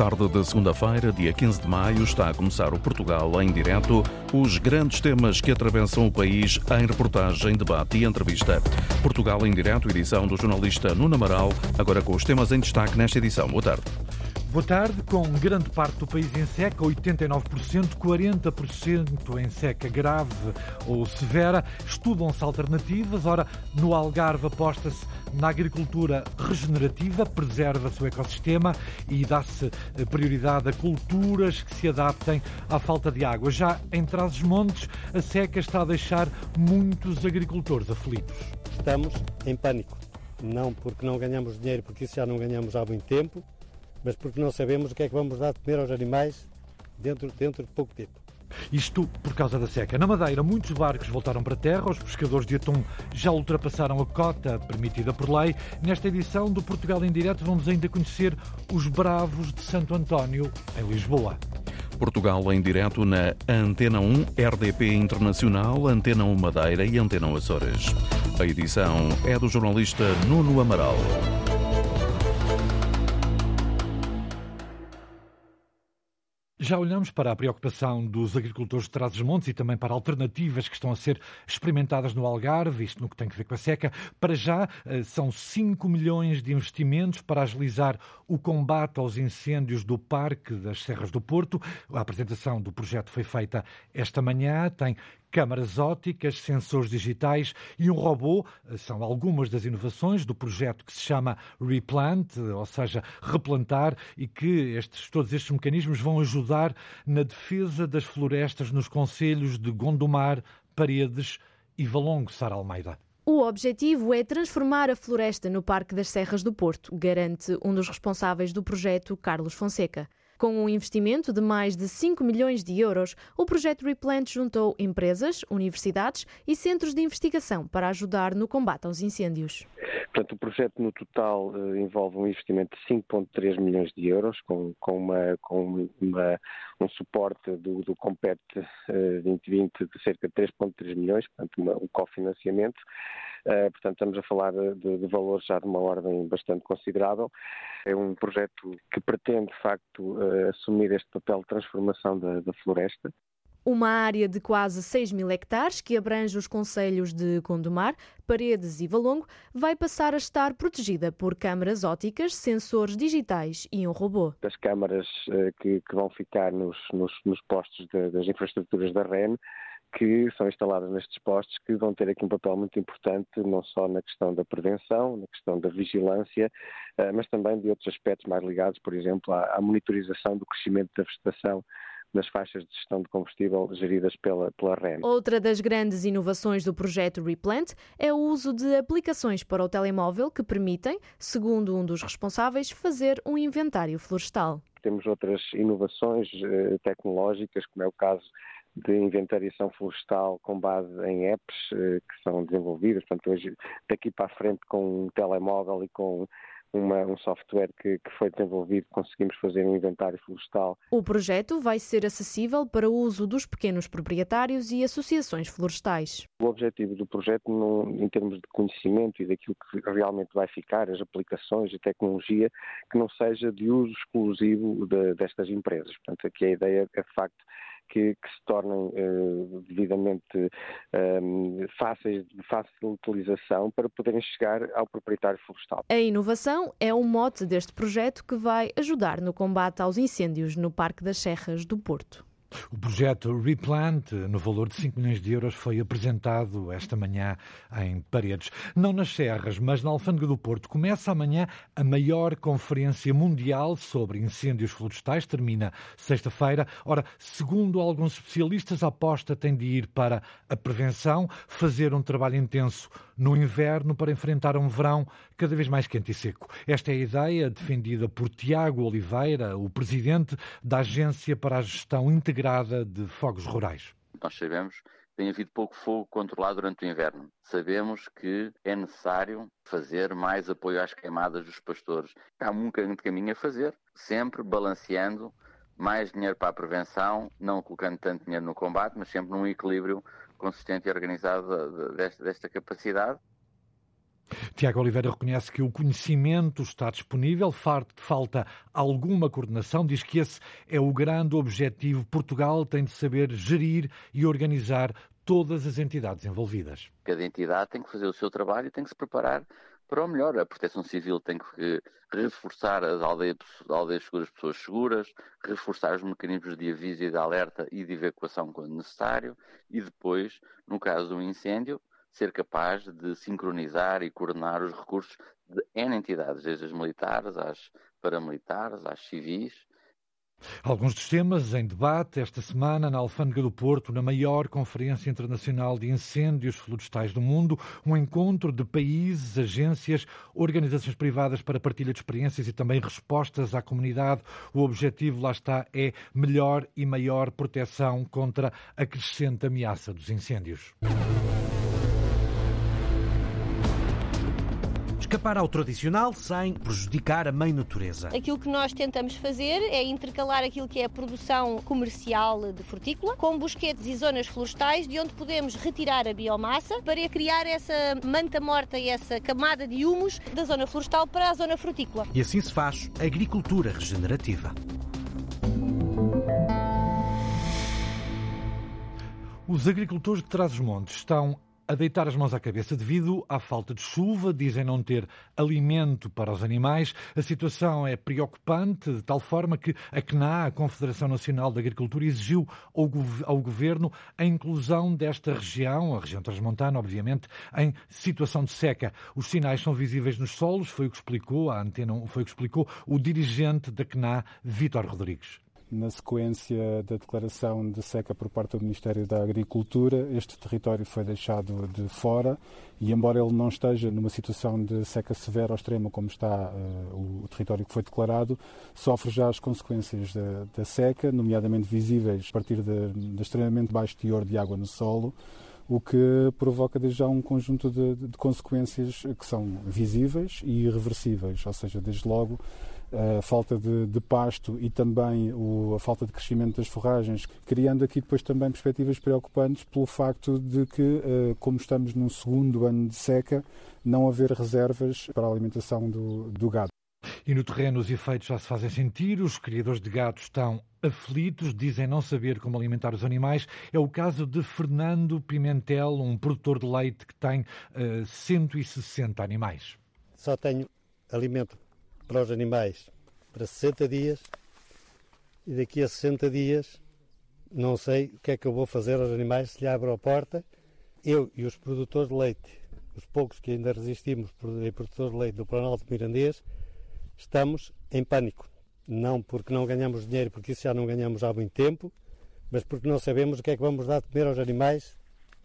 Tarde de segunda-feira, dia 15 de maio, está a começar o Portugal em direto. Os grandes temas que atravessam o país em reportagem, debate e entrevista. Portugal em direto, edição do jornalista Nuno Amaral, agora com os temas em destaque nesta edição. Boa tarde. Boa tarde. Com grande parte do país em seca, 89%, 40% em seca grave ou severa, estudam-se alternativas. Ora, no Algarve aposta-se na agricultura regenerativa, preserva-se o ecossistema e dá-se prioridade a culturas que se adaptem à falta de água. Já em Trás-os-Montes, a seca está a deixar muitos agricultores aflitos. Estamos em pânico. Não porque não ganhamos dinheiro, porque isso já não ganhamos há muito tempo mas porque não sabemos o que é que vamos dar de comer aos animais dentro, dentro de pouco tempo. Isto por causa da seca. Na Madeira, muitos barcos voltaram para a terra. Os pescadores de atum já ultrapassaram a cota permitida por lei. Nesta edição do Portugal em Direto, vamos ainda conhecer os Bravos de Santo António, em Lisboa. Portugal em direto na Antena 1, RDP Internacional, Antena 1 Madeira e Antena 1 Açores. A edição é do jornalista Nuno Amaral. Já olhamos para a preocupação dos agricultores de Trás-os-Montes e também para alternativas que estão a ser experimentadas no Algarve, isto no que tem a ver com a seca. Para já, eh, são 5 milhões de investimentos para agilizar o combate aos incêndios do Parque das Serras do Porto. A apresentação do projeto foi feita esta manhã, tem câmaras ópticas, sensores digitais e um robô. São algumas das inovações do projeto que se chama Replant, ou seja, replantar, e que estes, todos estes mecanismos vão ajudar na defesa das florestas nos concelhos de Gondomar, Paredes e Valongo, Sara Almeida. O objetivo é transformar a floresta no Parque das Serras do Porto, garante um dos responsáveis do projeto, Carlos Fonseca. Com um investimento de mais de 5 milhões de euros, o projeto Replant juntou empresas, universidades e centros de investigação para ajudar no combate aos incêndios. Portanto, o projeto no total uh, envolve um investimento de 5,3 milhões de euros, com, com, uma, com uma, um suporte do, do Compete uh, 2020 de cerca de 3,3 milhões, portanto, uma, um cofinanciamento. Uh, portanto, estamos a falar de, de, valores já de uma ordem bastante considerável. É um projeto que pretende, de facto, uh, assumir este papel de transformação da, da floresta. Uma área de quase 6 mil hectares, que abrange os concelhos de Gondomar, Paredes e Valongo, vai passar a estar protegida por câmaras óticas, sensores digitais e um robô. As câmaras uh, que, que, vão ficar nos, nos, nos postos de, das infraestruturas da REN que são instaladas nestes postos, que vão ter aqui um papel muito importante, não só na questão da prevenção, na questão da vigilância, eh, mas também de outros aspectos mais ligados, por exemplo, à monitorização do crescimento da vegetação nas faixas de gestão de combustível geridas pela, pela REN. Outra das grandes inovações do projeto Replant é o uso de aplicações para o telemóvel que permitem, segundo um dos responsáveis, fazer um inventário florestal. Temos outras inovações eh, tecnológicas, como é o caso de inventariação florestal com base em apps eh, que são desenvolvidas, portanto hoje daqui para a frente com um telemóvel e com uma, um software que, que, foi desenvolvido, conseguimos fazer um inventário florestal. O projeto vai ser acessível para o uso dos pequenos proprietários e associações florestais. O objetivo do projeto, no, em termos de conhecimento e daquilo que realmente vai ficar, as aplicações e tecnologia, que não seja de uso exclusivo de, destas empresas. Portanto, aqui a ideia é, de facto, que, que se tornem uh, devidamente um, fáceis, de fácil utilização para poderem chegar ao proprietário florestal. A inovação é o mote deste projeto que vai ajudar no combate aos incêndios no Parque das Serras do Porto. O projeto Replant, no valor de 5 milhões de euros, foi apresentado esta manhã em Paredes. Não nas Serras, mas na Alfândega do Porto. Começa amanhã a maior conferência mundial sobre incêndios florestais. Termina sexta-feira. Ora, segundo alguns especialistas, a aposta tem de ir para a prevenção, fazer um trabalho intenso no inverno para enfrentar um verão cada vez mais quente e seco. Esta é a ideia defendida por Tiago Oliveira, o presidente da Agência para a Gestão Integrada de Fogos Rurais. Nós sabemos que tem havido pouco fogo controlado durante o inverno. Sabemos que é necessário fazer mais apoio às queimadas dos pastores. Há um caminho a fazer, sempre balanceando mais dinheiro para a prevenção, não colocando tanto dinheiro no combate, mas sempre num equilíbrio consistente e organizado desta, desta capacidade. Tiago Oliveira reconhece que o conhecimento está disponível, falta alguma coordenação, diz que esse é o grande objetivo. Portugal tem de saber gerir e organizar todas as entidades envolvidas. Cada entidade tem que fazer o seu trabalho e tem que se preparar para o melhor. A Proteção Civil tem que reforçar as aldeias, aldeias seguras, pessoas seguras, reforçar os mecanismos de aviso e de alerta e de evacuação quando necessário, e depois, no caso de um incêndio, ser capaz de sincronizar e coordenar os recursos de N entidades, desde as militares às paramilitares, às civis, Alguns dos temas em debate esta semana na Alfândega do Porto, na maior Conferência Internacional de Incêndios Florestais do Mundo, um encontro de países, agências, organizações privadas para partilha de experiências e também respostas à comunidade. O objetivo, lá está, é melhor e maior proteção contra a crescente ameaça dos incêndios. Escapar ao tradicional sem prejudicar a mãe natureza. Aquilo que nós tentamos fazer é intercalar aquilo que é a produção comercial de frutícola com bosquetes e zonas florestais de onde podemos retirar a biomassa para criar essa manta morta e essa camada de humus da zona florestal para a zona frutícola. E assim se faz agricultura regenerativa. Os agricultores de Trás-os-Montes estão a deitar as mãos à cabeça devido à falta de chuva, dizem não ter alimento para os animais. A situação é preocupante, de tal forma que a CNA, a Confederação Nacional de Agricultura, exigiu ao governo a inclusão desta região, a região transmontana, obviamente, em situação de seca. Os sinais são visíveis nos solos, foi o que explicou a antena, foi o que explicou o dirigente da CNA, Vítor Rodrigues na sequência da declaração de seca por parte do Ministério da Agricultura, este território foi deixado de fora e, embora ele não esteja numa situação de seca severa ou extrema, como está uh, o território que foi declarado, sofre já as consequências da, da seca, nomeadamente visíveis a partir de, extremamente baixo teor de água no solo o que provoca desde já um conjunto de, de, consequências que são visíveis e irreversíveis, ou seja, desde logo a falta de, de pasto e também o, a falta de crescimento das forragens, criando aqui depois também perspectivas preocupantes pelo facto de que, eh, como estamos num segundo ano de seca, não haver reservas para a alimentação do, do gado. E no terreno os efeitos já se fazem sentir, os criadores de gado estão aflitos, dizem não saber como alimentar os animais. É o caso de Fernando Pimentel, um produtor de leite que tem uh, eh, 160 animais. Só tenho alimento para os animais para 60 dias e daqui a 60 dias não sei o que é que eu vou fazer aos animais se lhe abro a porta. Eu e os produtores de leite, os poucos que ainda resistimos em produtores de leite do Planalto Mirandês, estamos em pânico. Não porque não ganhamos dinheiro, porque isso já não ganhamos há muito tempo, mas porque não sabemos o que é que vamos dar de comer aos animais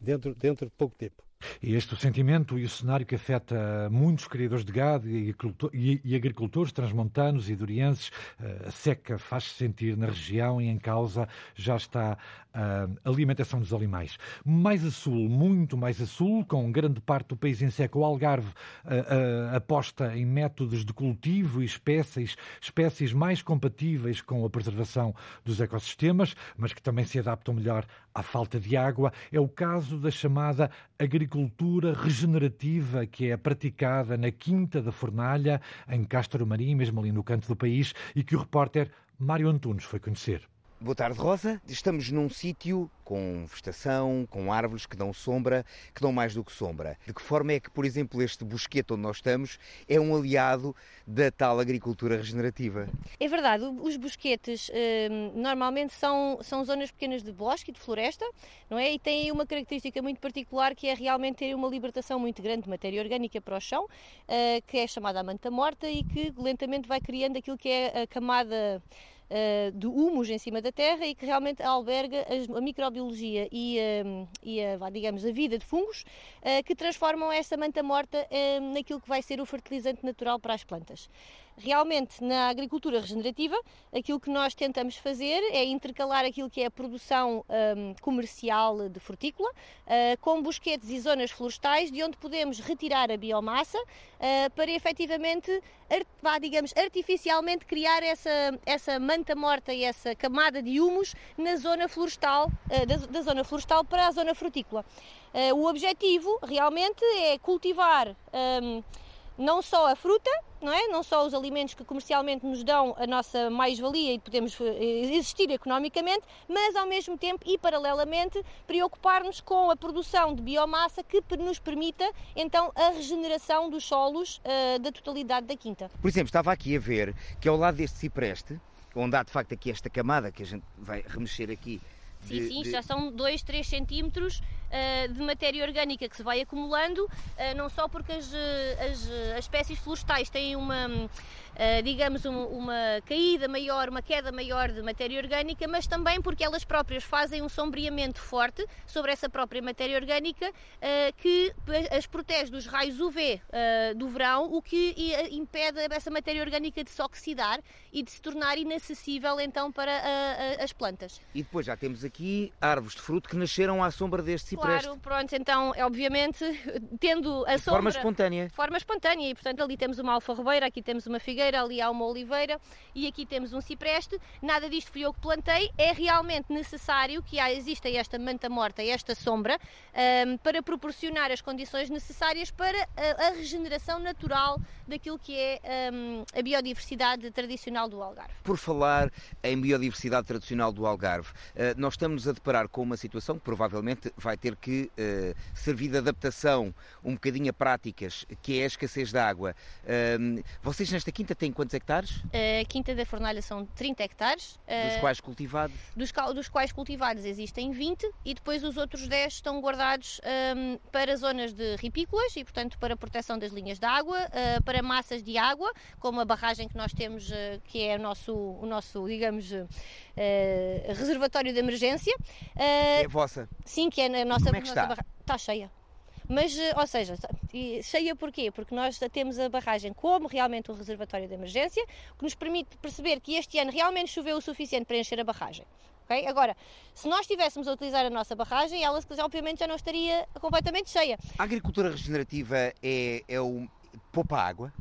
dentro, dentro de pouco tempo. E este o sentimento e o cenário que afeta muitos criadores de gado e agricultores transmontanos e durienses. Eh, a seca faz-se sentir na região e em causa já está a alimentação dos animais. Mais a sul, muito mais a sul, com grande parte do país em seca, o Algarve eh, eh, aposta em métodos de cultivo e espécies, espécies mais compatíveis com a preservação dos ecossistemas, mas que também se adaptam melhor à falta de água. É o caso da chamada agricultura regenerativa que é praticada na Quinta da Fornalha, em Castro Marim, mesmo ali no canto do país, e que o repórter Mário Antunes foi conhecer. Boa tarde, Rosa. Estamos num sítio com vegetação, com árvores que dão sombra, que dão mais do que sombra. De que forma é que, por exemplo, este bosquete onde nós estamos é um aliado da tal agricultura regenerativa? É verdade, os bosquetes eh, normalmente são, são zonas pequenas de bosque e de floresta, não é? E têm uma característica muito particular que é realmente ter uma libertação muito grande de matéria orgânica para o chão, eh, que é chamada a manta morta e que lentamente vai criando aquilo que é a camada de humus em cima da terra e que realmente alberga a, microbiologia e, uh, e a, digamos, a vida de fungos uh, que transformam essa manta morta naquilo que vai ser o fertilizante natural para as plantas. Realmente na agricultura regenerativa, aquilo que nós tentamos fazer é intercalar aquilo que é a produção um, comercial de frutícola uh, com bosquetes e zonas florestais de onde podemos retirar a biomassa uh, para efetivamente, art, digamos, artificialmente criar essa, essa manta morta e essa camada de humus na zona florestal, uh, da, da, zona florestal para a zona frutícola. o objetivo realmente é cultivar um, não só a fruta, não é? Não só os alimentos que comercialmente nos dão a nossa mais-valia e podemos eh, existir economicamente, mas ao mesmo tempo e paralelamente preocupar-nos com a produção de biomassa que nos permita então a regeneração dos solos uh, da totalidade da quinta. Por exemplo, estava aqui a ver que ao lado deste cipreste, onde há de facto aqui esta camada que a gente vai remexer aqui Sim, de, sim, de... já são 2, 3 centímetros de matéria orgânica que se vai acumulando, uh, não só porque as, as, as espécies florestais têm uma digamos, um, uma caída maior, uma queda maior de matéria orgânica, mas também porque elas próprias fazem um sombreamento forte sobre essa própria matéria orgânica uh, que as protege dos raios UV eh, do verão, o que impede essa matéria orgânica de se oxidar e de se tornar inacessível então para as plantas. E depois já temos aqui árvores de fruto que nasceram à sombra deste cipreste. Claro, pronto, então, obviamente, tendo a de sombra... forma espontânea. Forma espontânea, e portanto ali temos uma alfarrobeira, aqui temos uma figueira, figueira, ali há uma oliveira e aqui temos um cipreste. Nada disto fui eu que plantei. É realmente necessário que exista esta manta morta, esta sombra, um, para proporcionar as condições necessárias para a, a regeneração natural daquilo que é um, a biodiversidade tradicional do Algarve. Por falar em biodiversidade tradicional do Algarve, uh, nós estamos a deparar com uma situação que provavelmente vai ter que uh, servir de adaptação um bocadinho a práticas, que é a escassez de água. Uh, vocês nesta quinta tem quantos hectares? A Quinta da Fornalha são 30 hectares. Dos quais cultivados? Dos, dos, quais cultivados existem 20 e depois os outros 10 estão guardados um, para zonas de ripícolas e, portanto, para proteção das linhas de água, uh, para massas de água, como a barragem que nós temos, uh, que é o nosso, o nosso digamos, uh, reservatório de emergência. é vossa? Sim, que é a nossa, Como é que está? Barra... Está cheia. Mas, eh, ou seja, cheia porquê? Porque nós temos a barragem como realmente um reservatório de emergência, que nos permite perceber que este ano realmente choveu o suficiente para encher a barragem. Okay? Agora, se nós estivéssemos a utilizar a nossa barragem, ela obviamente já não estaria completamente cheia. A agricultura regenerativa é, é o poupa água?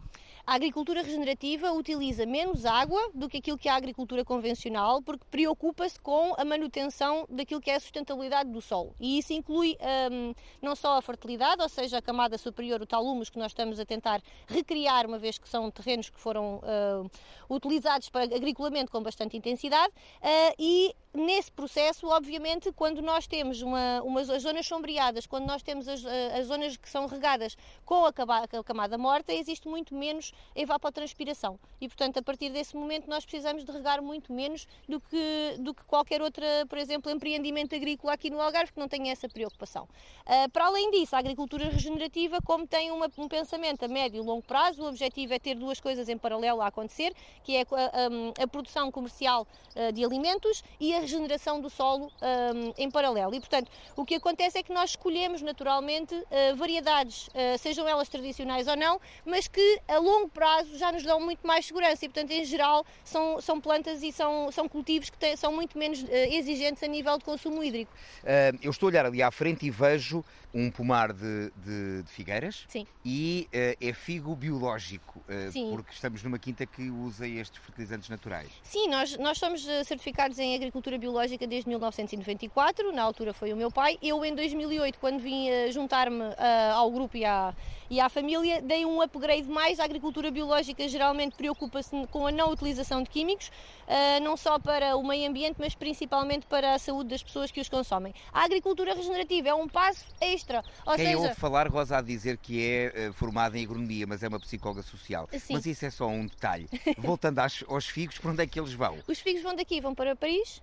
A agricultura regenerativa utiliza menos água do que aquilo que é a agricultura convencional, porque preocupa-se com a manutenção daquilo que é a sustentabilidade do solo. E isso inclui um, não só a fertilidade, ou seja, a camada superior, o tal humus que nós estamos a tentar recriar, uma vez que são terrenos que foram uh, utilizados para agriculamente com bastante intensidade, uh, e nesse processo, obviamente, quando nós temos uma, umas as zonas sombreadas, quando nós temos as, as zonas que são regadas com a, a camada morta, existe muito menos evapotranspiração. E, portanto, a partir desse momento nós precisamos de regar muito menos do que, do que qualquer outra, por exemplo, empreendimento agrícola aqui no Algarve que não tenha essa preocupação. Uh, para além disso, a agricultura regenerativa, como tem uma, um pensamento a médio e longo prazo, o objetivo é ter duas coisas em paralelo a acontecer, que é a, a, a produção comercial uh, de alimentos e a regeneração do solo um, em paralelo. E, portanto, o que acontece é que nós escolhemos naturalmente uh, variedades, uh, sejam elas tradicionais ou não, mas que a longo prazo já nos dão muito mais segurança e, portanto, em geral, são, são plantas e são, são cultivos que têm, são muito menos uh, exigentes a nível de consumo hídrico. eu estou a olhar ali à frente e vejo um pomar de, de, de figueiras Sim. e é figo biológico, porque estamos numa quinta que usa estes fertilizantes naturais. Sim, nós, nós somos certificados em agricultura agricultura biológica desde 1994, na altura foi o meu pai. Eu, em 2008, quando vim juntar-me uh, ao grupo e à, e à família, dei um upgrade mais. A agricultura biológica geralmente preocupa-se com a não utilização de químicos, uh, não só para o meio ambiente, mas principalmente para a saúde das pessoas que os consomem. A agricultura regenerativa é um passo extra. Ou Quem seja... ouve falar goza a dizer que é formada em agronomia, mas é uma psicóloga social. Sim. Mas isso é só um detalhe. Voltando aos, aos figos, para onde é que eles vão? Os figos vão daqui, vão para Paris,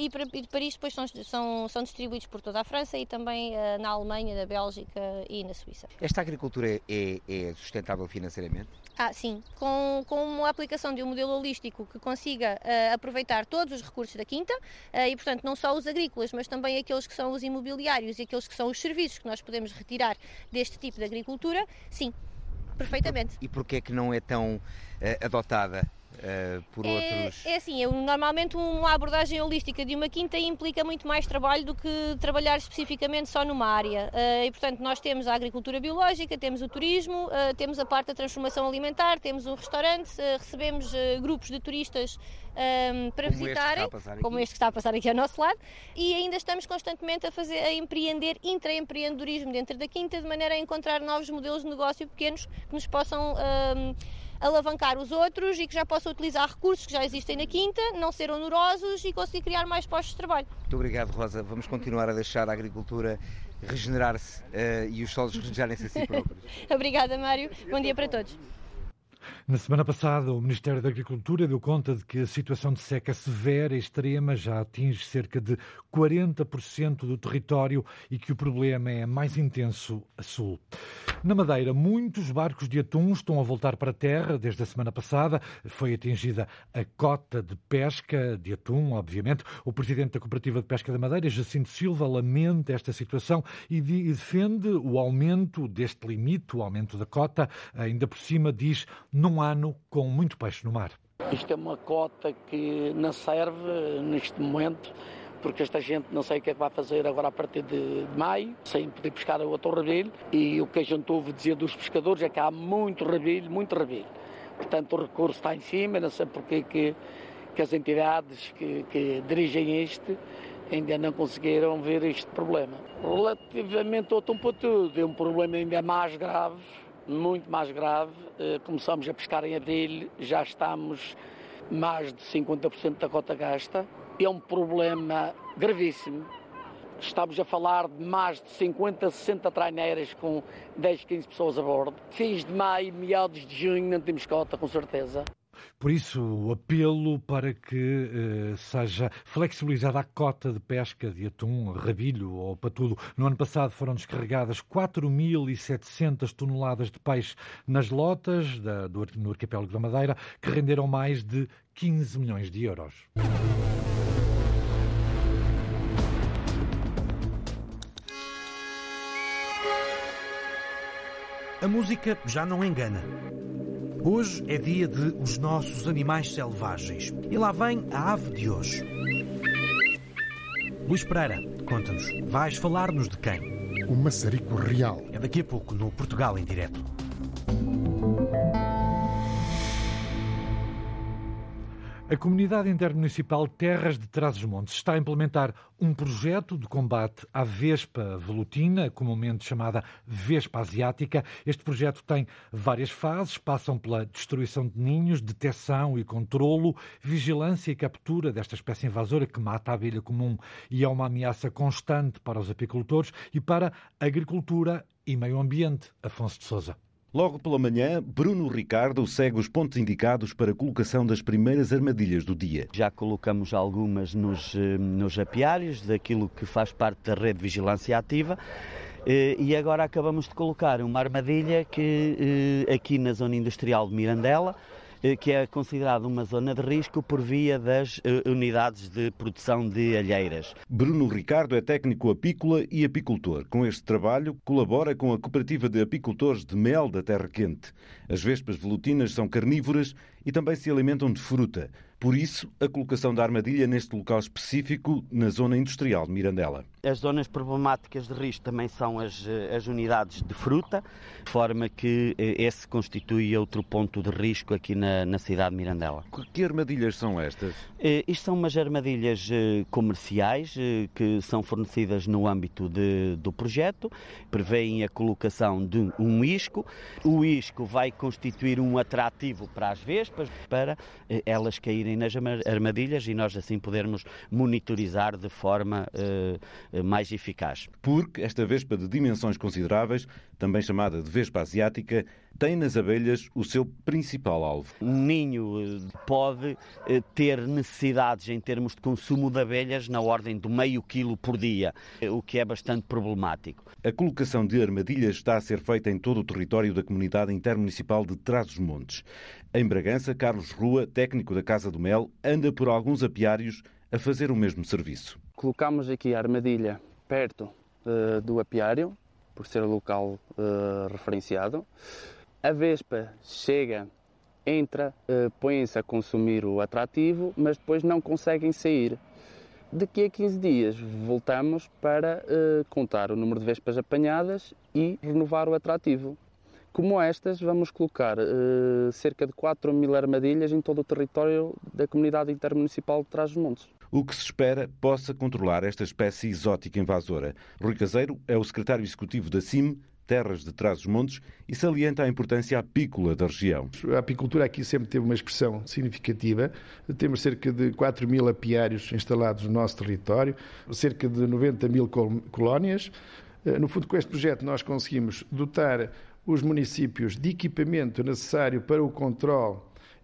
e, para, e de Paris depois são, são, são distribuídos por toda a França e também na Alemanha, na Bélgica e na Suíça. Esta agricultura é, é sustentável financeiramente? Ah, sim. Com, com a aplicação de um modelo holístico que consiga uh, aproveitar todos os recursos da quinta uh, e, portanto, não só os agrícolas, mas também aqueles que são os imobiliários e aqueles que são os serviços que nós podemos retirar deste tipo de agricultura, sim, Perfeitamente. E, por, e porquê é que não é tão uh, adotada? Uh, por é, outros. É assim, eu, normalmente uma abordagem holística de uma quinta implica muito mais trabalho do que trabalhar especificamente só numa área. Uh, e portanto, nós temos a agricultura biológica, temos o turismo, uh, temos a parte da transformação alimentar, temos o restaurante, recebemos grupos de turistas um, para como visitarem, este como este que está a passar aqui ao nosso lado, e ainda estamos constantemente a fazer, a empreender intraempreendedorismo dentro da quinta, de maneira a encontrar novos modelos de negócio pequenos que nos possam um, alavancar os outros e que já possam utilizar recursos que já existem na quinta, não ser onerosos e conseguir criar mais postos de trabalho. Muito obrigado, Rosa. Vamos continuar a deixar a agricultura regenerar-se uh, e os solos regenerarem-se a si próprios. Obrigada, Mário. Bom dia para todos. Na semana passada, o Ministério da Agricultura deu conta de que a situação de seca severa e extrema já atinge cerca de 40% do território e que o problema é mais intenso a sul. Na Madeira, muitos barcos de atum estão a voltar para a terra desde a semana passada. Foi atingida a cota de pesca de atum, obviamente. O presidente da Cooperativa de Pesca da Madeira, Jacinto Silva, lamenta esta situação e defende o aumento deste limite, o aumento da cota. Ainda por cima, diz num ano com muito peixe no mar. Isto é uma cota que não serve neste momento porque esta gente não sei o que é que vai fazer agora a partir de, maio, sem poder pescar outro rabilho. E o que a gente ouve dizer dos pescadores é que há muito rabilho, muito rabilho. Portanto, o recurso está em cima, não sei porque que, que as entidades que, que dirigem este ainda não conseguiram ver este problema. Relativamente ao Tumpo Tudo, é um problema ainda mais grave, muito mais grave. Eh, começamos a pescar em abril, já estamos mais de 50% da cota gasta. É um problema gravíssimo. Estamos a falar de mais de 50, 60 traineiras com 10, 15 pessoas a bordo. Fins de maio, meados de junho, não temos cota, com certeza. Por isso, o apelo para que eh, seja flexibilizada a cota de pesca de atum, rabilho ou patudo. No ano passado foram descarregadas 4.700 toneladas de peixe nas lotas da, do, no arquipélago da Madeira, que renderam mais de 15 milhões de euros. A música já não engana. Hoje é dia de Os Nossos Animais Selvagens. E lá vem a ave de hoje. Luís Pereira, conta-nos, vais falar-nos de quem? O maçarico real. É daqui a pouco no Portugal em Direto. A Comunidade Intermunicipal Terras de Trás-os-Montes está a implementar um projeto de combate à vespa velutina, comumente chamada vespa asiática. Este projeto tem várias fases, passam pela destruição de ninhos, detecção e controlo, vigilância e captura desta espécie invasora que mata a abelha comum e é uma ameaça constante para os apicultores e para a agricultura e meio ambiente. Afonso de Sousa. Logo pela manhã, Bruno Ricardo segue os pontos indicados para a colocação das primeiras armadilhas do dia. Já colocamos algumas nos, eh, nos apiários, daquilo que faz parte da rede de vigilância ativa. Eh, e agora acabamos de colocar uma armadilha que eh, aqui na zona industrial de Mirandela que é considerado uma zona de risco por via das eh, unidades de produção de alheiras. Bruno Ricardo é técnico apícola e apicultor. Com este trabalho, colabora com a Cooperativa de Apicultores de Mel da Terra Quente. As vespas velutinas são carnívoras e também se alimentam de fruta. Por isso, a colocação da armadilha neste local específico, na zona industrial de Mirandela. As zonas problemáticas de risco também são as, as unidades de fruta, de forma que eh, esse constitui outro ponto de risco aqui na, na cidade de Mirandela. Que armadilhas são estas? Eh, isto são umas armadilhas eh, comerciais que são fornecidas no âmbito de, do projeto, prevêem a colocação de um isco. O isco vai constituir um atrativo para as vespas, para elas caírem nas armadilhas e nós assim podermos monitorizar de forma mais eficaz. Porque esta vespa de dimensões consideráveis, também chamada de vespa asiática, tem nas abelhas o seu principal alvo. Um ninho eh, pode ter necessidades em termos de consumo de abelhas na ordem de meio quilo por dia, o que é bastante problemático. A colocação de armadilhas está a ser feita em todo o território da comunidade intermunicipal de Trás-os-Montes. Em Bragança, Carlos Rua, técnico da Casa do Mel, anda por alguns apiários a fazer o mesmo serviço. Colocamos aqui a armadilha perto uh, do apiário, por ser o local uh, referenciado, A vespa chega, entra, uh, põem-se a consumir o atrativo, mas depois não conseguem sair. Daqui a 15 dias voltamos para uh, contar o número de vespas apanhadas e renovar o atrativo. Como estas, vamos colocar uh, cerca de 4 mil armadilhas em todo o território da comunidade intermunicipal de Trás-os-Montes. O que se espera possa controlar esta espécie exótica invasora. Rui Caseiro é o secretário executivo da CIM, terras de Trás-os-Montes e salienta a importância apícola da região. A apicultura aqui sempre teve uma expressão significativa. Temos cerca de 4 mil apiários instalados no nosso território, cerca de 90 mil colónias. Eh, no fundo, com este projeto nós conseguimos dotar os municípios de equipamento necessário para o controle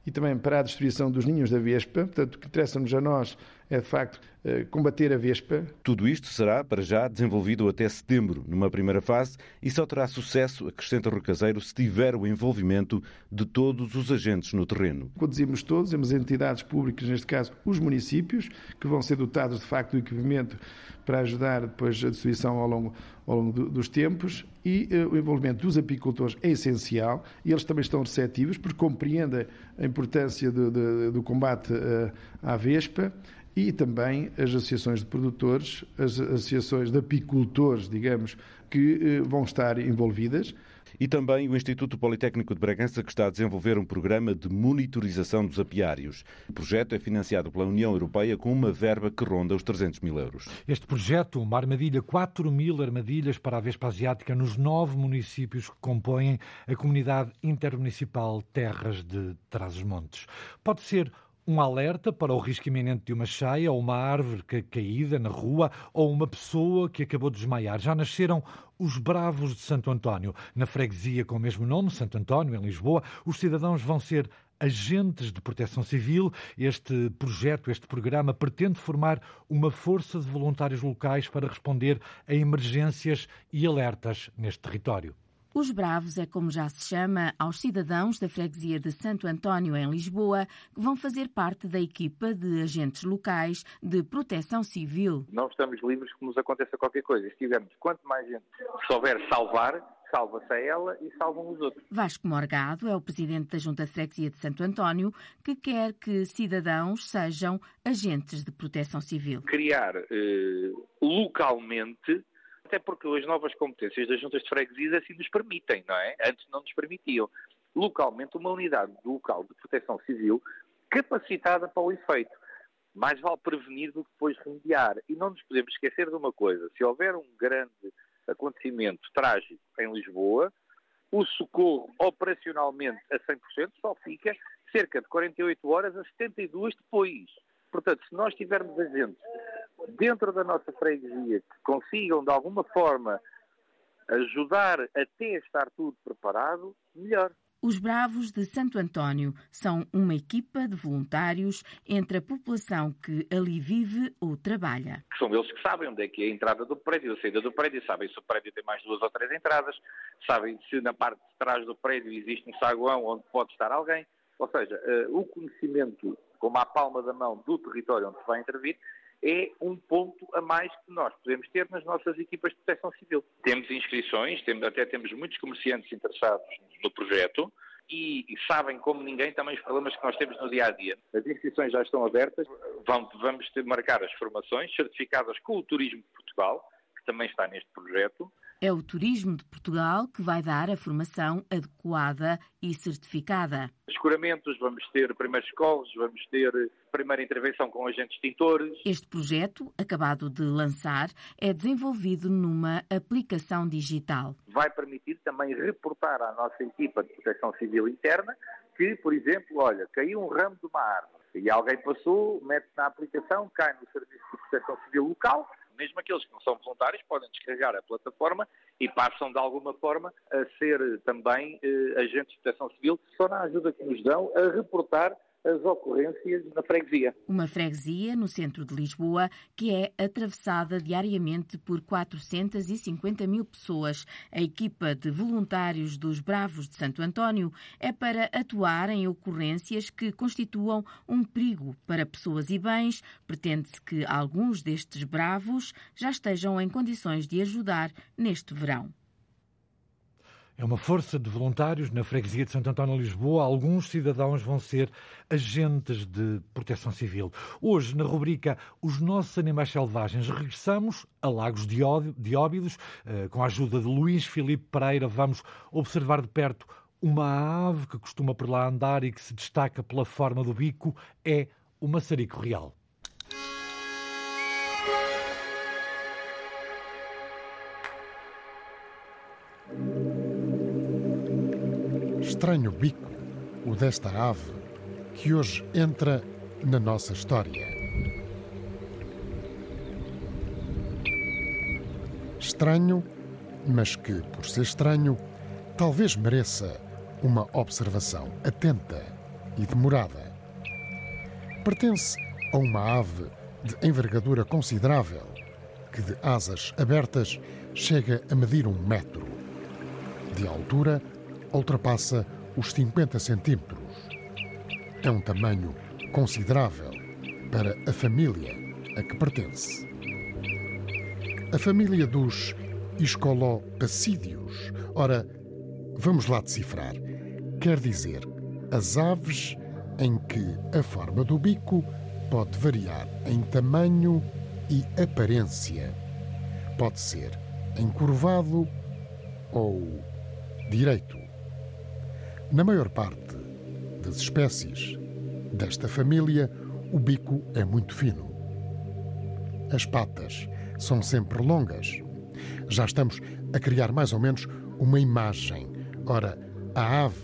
e também para a distribuição dos ninhos da Vespa. Portanto, o que interessa-nos a nós é, de facto, eh, combater a Vespa. Tudo isto será, para já, desenvolvido até setembro, numa primeira fase, e só terá sucesso, acrescenta Rui Caseiro, se tiver o envolvimento de todos os agentes no terreno. Conduzimos todos, temos entidades públicas, neste caso os municípios, que vão ser dotados, de facto, do equipamento para ajudar depois a distribuição ao longo, ao longo do, dos tempos e uh, o envolvimento dos apicultores é essencial e eles também estão receptivos porque compreendem a importância do, do, do combate uh, à Vespa e também as associações de produtores, as associações de apicultores, digamos, que eh, vão estar envolvidas. E também o Instituto Politécnico de Bragança, que está a desenvolver um programa de monitorização dos apiários. O projeto é financiado pela União Europeia com uma verba que ronda os 300 mil euros. Este projeto, uma armadilha, 4 mil armadilhas para a Vespa Asiática nos nove municípios que compõem a comunidade intermunicipal Terras de Trás-os-Montes. Pode ser um alerta para o risco iminente de uma cheia ou uma árvore caída na rua ou uma pessoa que acabou de desmaiar. Já nasceram os Bravos de Santo António. Na freguesia com o mesmo nome, Santo António, em Lisboa, os cidadãos vão ser agentes de proteção civil. Este projeto, este programa, pretende formar uma força de voluntários locais para responder a emergências e alertas neste território. Os Bravos é como já se chama aos cidadãos da freguesia de Santo António, em Lisboa, que vão fazer parte da equipa de agentes locais de proteção civil. Não estamos livres que nos aconteça qualquer coisa. Se tivermos quanto mais gente souber salvar, salva-se a ela e salvam os outros. Vasco Morgado é o presidente da Junta de Freguesia de Santo António, que quer que cidadãos sejam agentes de proteção civil. Criar eh, localmente até porque as novas competências das juntas de freguesias assim nos permitem, não é? Antes não nos permitiam. Localmente, uma unidade local de proteção civil capacitada para o efeito. Mais vale prevenir do que depois remediar. E não nos podemos esquecer de uma coisa: se houver um grande acontecimento trágico em Lisboa, o socorro operacionalmente a 100% só fica cerca de 48 horas a 72 depois. Portanto, se nós tivermos agentes dentro da nossa freguesia que consigam, de alguma forma, ajudar até estar tudo preparado, melhor. Os Bravos de Santo António são uma equipa de voluntários entre a população que ali vive ou trabalha. São eles que sabem onde é que é a entrada do prédio, a saída do prédio, sabem se o prédio tem mais duas ou três entradas, sabem se na parte de trás do prédio existe um saguão onde pode estar alguém. Ou seja, uh, o conhecimento, como a palma da mão do território onde se vai intervir, é um ponto a mais que nós podemos ter nas nossas equipas de proteção civil. Temos inscrições, temos, até temos muitos comerciantes interessados no projeto e, e, sabem como ninguém também os problemas que nós temos no dia a dia. As inscrições já estão abertas, vão, vamos ter, marcar as formações certificadas com o Turismo de Portugal, que também está neste projeto. É o Turismo de Portugal que vai dar a formação adequada e certificada. Escuramentos, vamos ter primeiros socorros, vamos ter primeira intervenção com agentes extintores. Este projeto, acabado de lançar, é desenvolvido numa aplicação digital. Vai permitir também reportar à nossa equipa de proteção civil interna que, por exemplo, olha, caiu um ramo de uma árvore e alguém passou, mete na aplicação, cai no Serviço de Proteção Civil local, mesmo aqueles que não são voluntários podem descarregar a plataforma e passam de alguma forma a ser também eh, agentes de proteção civil, só na ajuda que nos dão a reportar as ocorrências na freguesia. Uma freguesia no centro de Lisboa que é atravessada diariamente por 450 mil pessoas. A equipa de voluntários dos Bravos de Santo António é para atuar em ocorrências que constituam um perigo para pessoas e bens. Pretende-se que alguns destes bravos já estejam em condições de ajudar neste verão. É uma força de voluntários na freguesia de Santo António, Lisboa. Alguns cidadãos vão ser agentes de proteção civil. Hoje, na rubrica Os Nossos Animais Selvagens, regressamos a Lagos de Óbidos. Eh, com a ajuda de Luís Filipe Pereira, vamos observar de perto uma ave que costuma por lá andar e que se destaca pela forma do bico. É o maçarico real. Estranho bico, o desta ave, que hoje entra na nossa história. Estranho, mas que, por ser estranho, talvez mereça uma observação atenta e demorada. Pertence a uma ave de envergadura considerável, que de asas abertas chega a medir um metro. De altura, ultrapassa os 50 centímetros. É um tamanho considerável para a família a que pertence. A família dos escolopacídeos. Ora, vamos lá decifrar. Quer dizer, as aves em que a forma do bico pode variar em tamanho e aparência. Pode ser encurvado ou direito. Na maior parte das espécies desta família, o bico é muito fino. As patas são sempre longas. Já estamos a criar mais ou menos uma imagem. Ora, a ave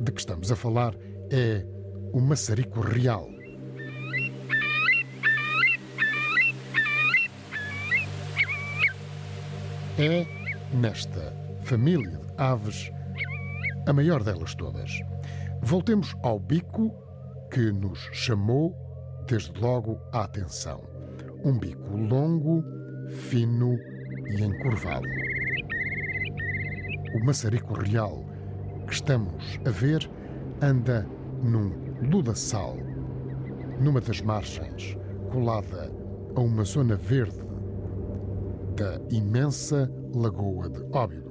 de que estamos a falar é o maçarico real. É nesta família de aves a maior delas todas. Voltemos ao bico que nos chamou desde logo a atenção. Um bico longo, fino e encurvado. O maçarico real que estamos a ver anda num ludaçal, numa das margens, colada a uma zona verde da imensa Lagoa de Óbidos.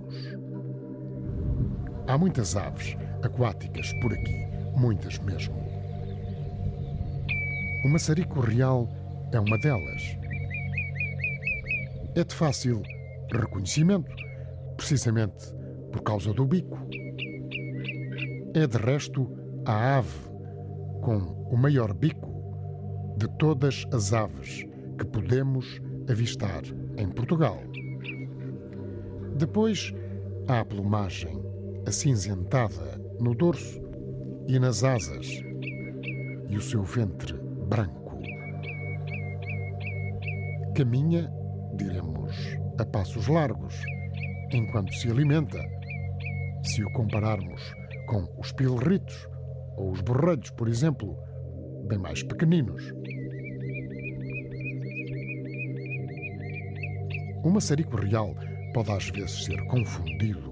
Há muitas aves aquáticas por aqui, muitas mesmo. O maçarico real é uma delas. É de fácil reconhecimento, precisamente por causa do bico. É de resto a ave com o maior bico de todas as aves que podemos avistar em Portugal. Depois há a plumagem acinzentada no dorso e nas asas, e o seu ventre branco. Caminha, diremos, a passos largos, enquanto se alimenta. Se o compararmos com os pilritos ou os borrelhos, por exemplo, bem mais pequeninos. O maçarico real pode às vezes ser confundido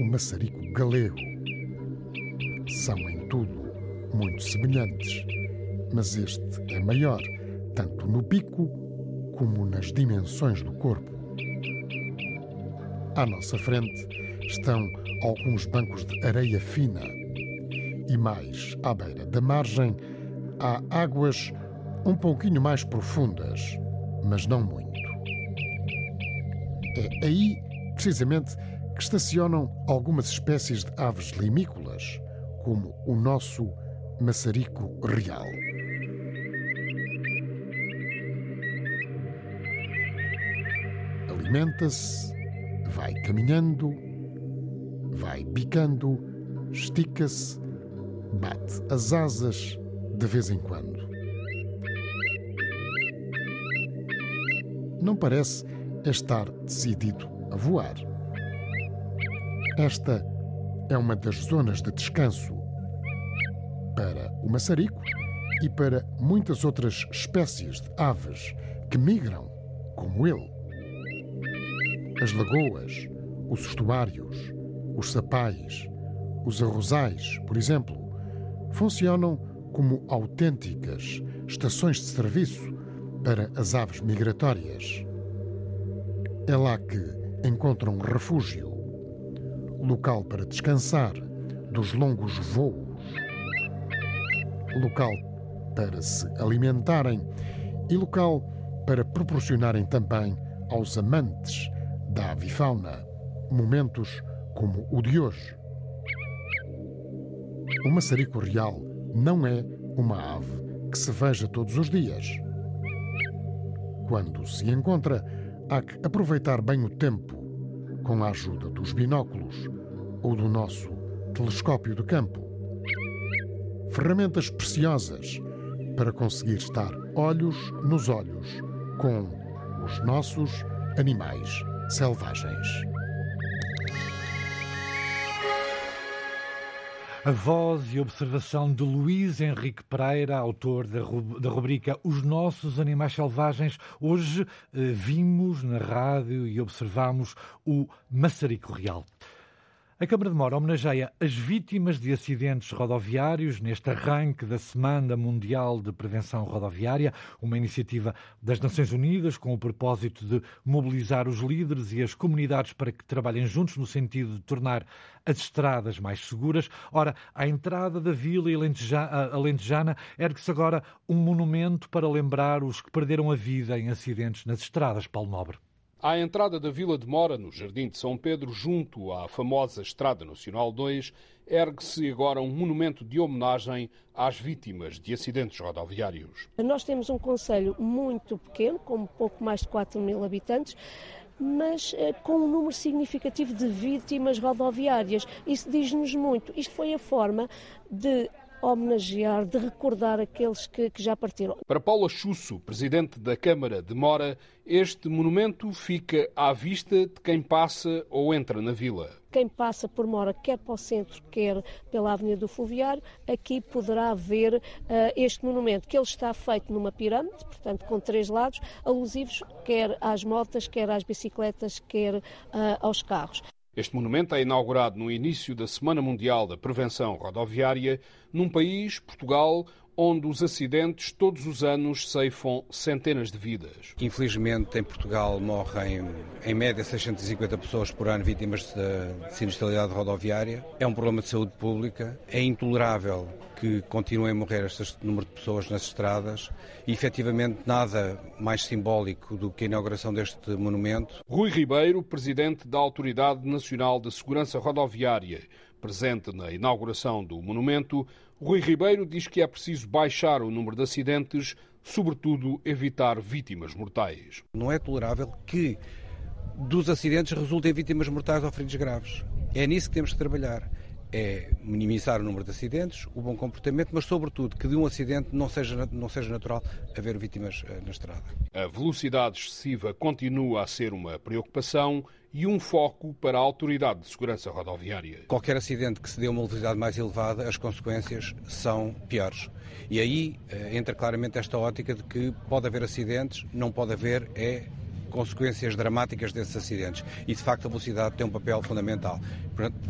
o maçarico galego. São em tudo muito semelhantes, mas este é maior, tanto no bico como nas dimensões do corpo. À nossa frente estão alguns bancos de areia fina e mais à beira da margem há águas um pouquinho mais profundas, mas não muito. É aí, precisamente, que estacionam algumas espécies de aves limícolas, como o nosso maçarico real. Alimenta-se, vai caminhando, vai bicando, estica-se, bate as asas de vez em quando. Não parece estar decidido a voar. Esta é uma das zonas de descanso para o maçarico e para muitas outras espécies de aves que migram, como ele. As lagoas, os estuários, os sapais, os arrozais, por exemplo, funcionam como autênticas estações de serviço para as aves migratórias. É lá que encontram refúgio local para descansar dos longos voos, local para se alimentarem e local para proporcionarem também aos amantes da avifauna momentos como o de hoje. O maçarico real não é uma ave que se veja todos os dias. Quando se encontra, há que aproveitar bem o tempo, com a ajuda dos binóculos ou do nosso telescópio de campo. Ferramentas preciosas para conseguir estar olhos nos olhos com os nossos animais selvagens. A voz e observação de Luís Henrique Pereira, autor da rubrica Os Nossos Animais Selvagens. Hoje eh, vimos na rádio e observamos o maçarico real. A Câmara de Mora homenageia as vítimas de acidentes rodoviários neste arranque da Semana Mundial de Prevenção Rodoviária, uma iniciativa das Nações Unidas com o propósito de mobilizar os líderes e as comunidades para que trabalhem juntos no sentido de tornar as estradas mais seguras. Ora, à entrada da Vila Alentejana ergue-se agora um monumento para lembrar os que perderam a vida em acidentes nas estradas, Paulo Nobre. À entrada da Vila de Mora, no Jardim de São Pedro, junto à famosa Estrada Nacional 2, ergue-se agora um monumento de homenagem às vítimas de acidentes rodoviários. Nós temos um conselho muito pequeno, com pouco mais de 4 mil habitantes, mas eh, com um número significativo de vítimas rodoviárias. Isso diz-nos muito. Isto foi a forma de homenagear, de recordar aqueles que, que, já partiram. Para Paula Chusso, presidente da Câmara de Mora, este monumento fica à vista de quem passa ou entra na vila. Quem passa por Mora, quer para o centro, quer pela Avenida do Fluviário, aqui poderá ver uh, este monumento, que ele está feito numa pirâmide, portanto com três lados, alusivos quer às motas, quer às bicicletas, quer uh, aos carros. Este monumento é inaugurado no início da Semana Mundial da Prevenção Rodoviária, num país, Portugal, onde os acidentes todos os anos ceifam centenas de vidas. Infelizmente, em Portugal morrem em média 650 pessoas por ano vítimas de sinistralidade rodoviária. É um problema de saúde pública. É intolerável que continuem a morrer este número de pessoas nas estradas e, efetivamente, nada mais simbólico do que a inauguração deste monumento. Rui Ribeiro, presidente da Autoridade Nacional de Segurança Rodoviária, presente na inauguração do monumento, Rui Ribeiro diz que é preciso baixar o número de acidentes, sobretudo evitar vítimas mortais. Não é tolerável que dos acidentes resultem vítimas mortais ou feridos graves. É nisso que temos que trabalhar é minimizar o número de acidentes, o bom comportamento, mas sobretudo que de um acidente não seja, não seja natural haver vítimas eh, na estrada. A velocidade excessiva continua a ser uma preocupação e um foco para a Autoridade de Segurança Rodoviária. Qualquer acidente que se dê uma velocidade mais elevada, as consequências são piores. E aí eh, entra claramente esta ótica de que pode haver acidentes, não pode haver é consequências dramáticas desses acidentes. E, de facto, a velocidade tem um papel fundamental.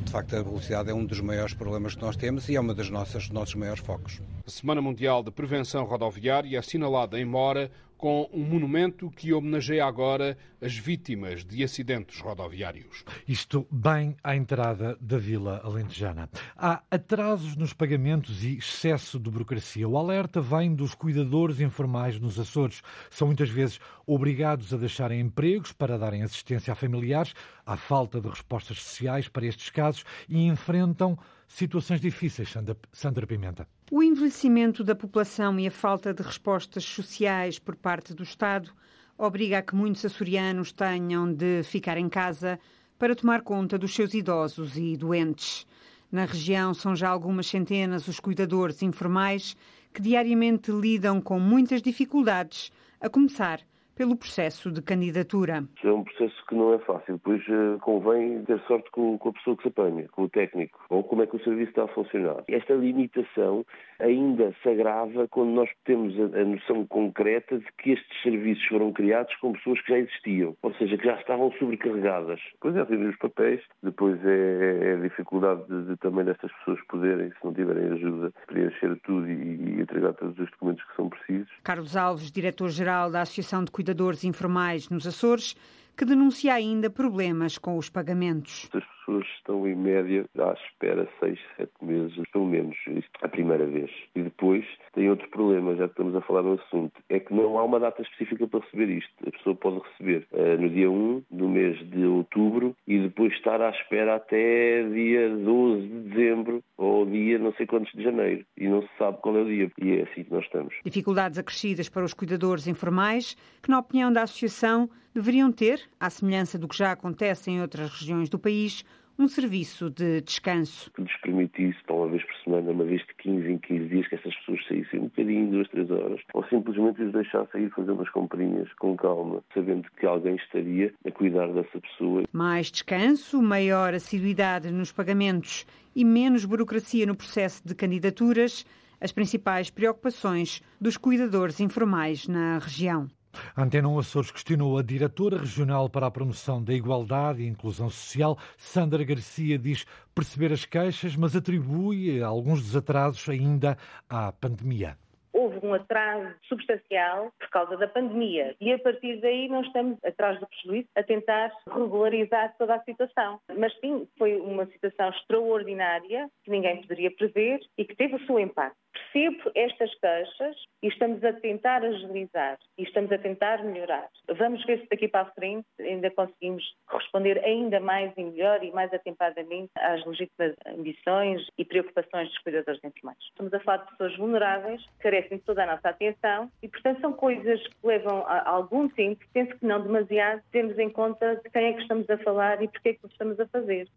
De facto, a velocidade é um dos maiores problemas que nós temos e é das nossas nossos maiores focos. A Semana Mundial de Prevenção Rodoviária, assinalada em Mora, com um monumento que homenageia agora as vítimas de acidentes rodoviários. Isto bem à entrada da Vila Alentejana. Há atrasos nos pagamentos e excesso de burocracia. O alerta vem dos cuidadores informais nos Açores. São muitas vezes obrigados a deixarem empregos para darem assistência a familiares, há falta de respostas sociais para estes casos e enfrentam situações difíceis, Sandra Pimenta. O envelhecimento da população e a falta de respostas sociais por parte do Estado obriga a que muitos açorianos tenham de ficar em casa para tomar conta dos seus idosos e doentes. Na região são já algumas centenas os cuidadores informais que diariamente lidam com muitas dificuldades, a começar pelo processo de candidatura. É um processo que não é fácil, pois uh, convém ter sorte com, com, a pessoa que se apanha, com o técnico, ou como é que o serviço está a funcionar. Esta limitação ainda se agrava quando nós temos a, a noção concreta de que estes serviços foram criados com pessoas que já existiam, ou seja, que já estavam sobrecarregadas. Depois é reunir os papéis, depois é, é a dificuldade de, de, também destas pessoas poderem, se não tiverem ajuda, preencher tudo e, e entregar todos os documentos que são precisos. Carlos Alves, diretor-geral da Associação de Cuidadores Informais nos Açores, que denuncia ainda problemas com os pagamentos. As pessoas estão, em média, à espera seis, sete meses, pelo menos, a primeira vez. E depois tem outro problema, já que estamos a falar no assunto, é que não há uma data específica para receber isto. A pessoa pode receber uh, no dia 1 do mês de outubro e depois estar à espera até dia 12 de dezembro ou dia não sei quantos de janeiro. E não se sabe qual é o dia. E é assim que nós estamos. Dificuldades acrescidas para os cuidadores informais, que, na opinião da Associação, deveriam ter, à semelhança do que já acontece em outras regiões do país, um serviço de descanso. Que lhes permitisse, para uma vez por semana, uma vez de 15 em 15 dias, que essas pessoas saíssem um bocadinho, duas, três horas, ou simplesmente os deixassem ir fazer umas comprinhas com calma, sabendo que alguém estaria a cuidar dessa pessoa. Mais descanso, maior assiduidade nos pagamentos e menos burocracia no processo de candidaturas, as principais preocupações dos cuidadores informais na região. Antena 1 Açores questionou a diretora regional para a promoção da igualdade e inclusão social, Sandra Garcia, diz perceber as queixas, mas atribui alguns desatrasos ainda à pandemia. Houve um atraso substancial por causa da pandemia e a partir daí nós estamos atrás do prejuízo a tentar regularizar toda a situação. Mas sim, foi uma situação extraordinária que ninguém poderia prever e que teve o seu impacto percebo estas queixas e estamos a tentar agilizar e estamos a tentar melhorar. Vamos ver se daqui para a frente ainda conseguimos responder ainda mais e melhor e mais atempadamente às legítimas ambições e preocupações dos cuidadores informais. Estamos a falar de pessoas vulneráveis, carecem de toda a nossa atenção e, portanto, são coisas que levam algum tempo, penso que não demasiado, temos em conta de quem é que estamos a falar e porque é que o estamos a fazer.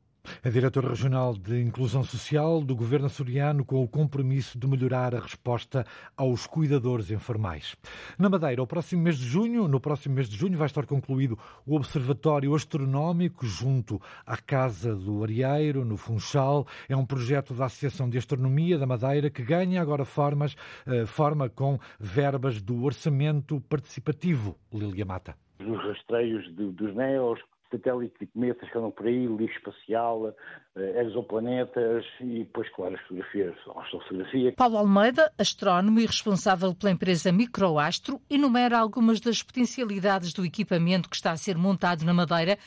A diretora regional de Inclusão Social do Governo açoriano com o compromisso de melhorar a resposta aos cuidadores informais. Na Madeira, o próximo mês de junho, no próximo mês de junho vai estar concluído o Observatório Astronómico junto à Casa do Arieiro, no Funchal. É um projeto da Associação de Astronomia da Madeira que ganha agora formas, eh, forma com verbas do orçamento participativo. Lilia Mata. Os rastreios de, dos NEOs, satélites e cometas que andam por aí, lixo espacial, eh, exoplanetas e depois, claro, as fotografias, astrofotografia. Paulo Almeida, astrónomo e responsável pela empresa Microastro, enumera algumas das potencialidades do equipamento que está a ser montado na Madeira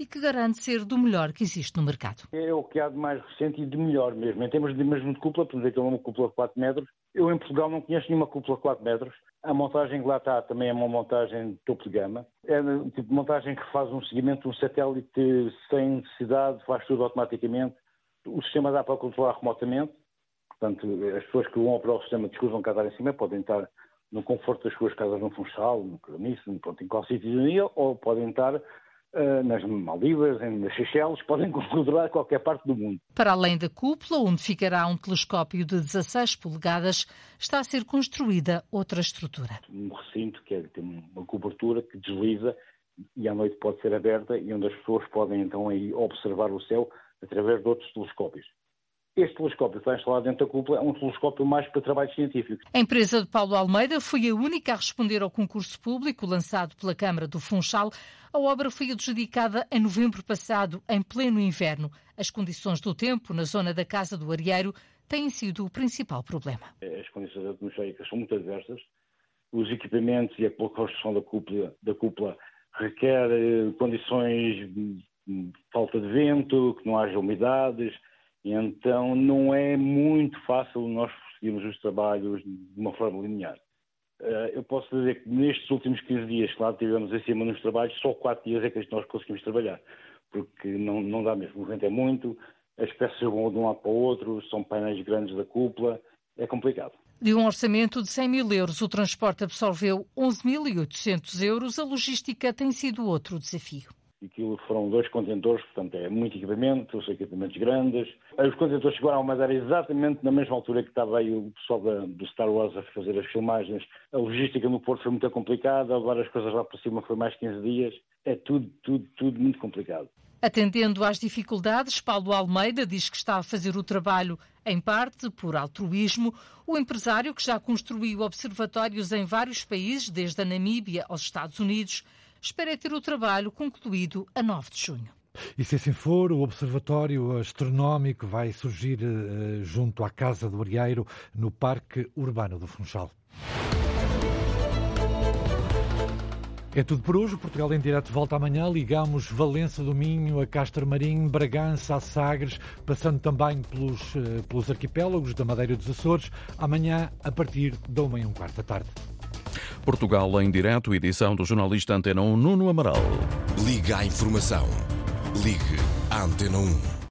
e que garante ser do melhor que existe no mercado. É o que há de mais recente e de melhor mesmo. Em termos de mesmo de cúpula, podemos dizer que é uma cúpula de 4 metros. Eu em Portugal não conheço nenhuma cúpula de 4 metros. A montagem que lá está também é uma montagem de topo de gama. É um tipo de montagem que faz um seguimento um satélite sem necessidade, faz tudo automaticamente. O sistema dá para controlar remotamente. Portanto, as pessoas que vão operar o sistema descruzam cá em cima podem estar no conforto das suas casas no Funchal, no Carniço, pronto, em qual sítio ou podem estar nas Maldivas, nas Seychelles, podem controlar qualquer parte do mundo. Para além da cúpula, onde ficará um telescópio de 16 polegadas, está a ser construída outra estrutura. Um recinto que é, tem uma cobertura que desliza e à noite pode ser aberta e onde as pessoas podem então aí observar o céu através de outros telescópios. Este telescópio que está instalado dentro da cúpula é um telescópio mais para trabalho científico. A empresa de Paulo Almeida foi a única a responder ao concurso público lançado pela Câmara do Funchal. A obra foi adjudicada em novembro passado, em pleno inverno. As condições do tempo na zona da Casa do Arieiro têm sido o principal problema. As condições atmosféricas são muito adversas. Os equipamentos e a construção da cúpula, da cúpula requer eh, condições de falta de vento, que não haja umidades, então não é muito fácil nós prosseguirmos os trabalhos de uma forma linear. Eh, eu posso dizer que nestes últimos 15 dias que lá tivemos acima nos trabalhos, só 4 dias é que nós conseguimos trabalhar, porque não, não dá mesmo, o vento é muito, as peças vão de um lado para o outro, são painéis grandes da cúpula, é complicado. De um orçamento de 100 mil euros, o transporte absorveu 11.800 euros, a logística tem sido outro desafio. Aquilo foram dois contentores, portanto é muito equipamento, são equipamentos grandes. Os contentores chegaram a Madeira exatamente na mesma altura que estava aí o pessoal da, do Star Wars a fazer as filmagens. A logística no Porto foi muito complicada, agora as coisas lá para cima foi mais 15 dias. É tudo, tudo, tudo muito complicado. Atendendo às dificuldades, Paulo Almeida diz que está a fazer o trabalho, em parte, por altruísmo. O empresário, que já construiu observatórios em vários países, desde a Namíbia aos Estados Unidos, espera é ter o trabalho concluído a 9 de junho. E se assim for, o Observatório Astronómico vai surgir eh, junto à Casa do Arieiro, no Parque Urbano do Funchal. É tudo por hoje. Portugal em direto volta amanhã. Ligamos Valença do Minho, a Castro Marim, Bragança, a Sagres, passando também pelos, eh, pelos arquipélagos da Madeira dos Açores. Amanhã, a partir da 1 e um quarta da tarde. Portugal em direto, edição do jornalista Antena 1 Nuno Amaral. Liga à informação. Ligue à Antena 1.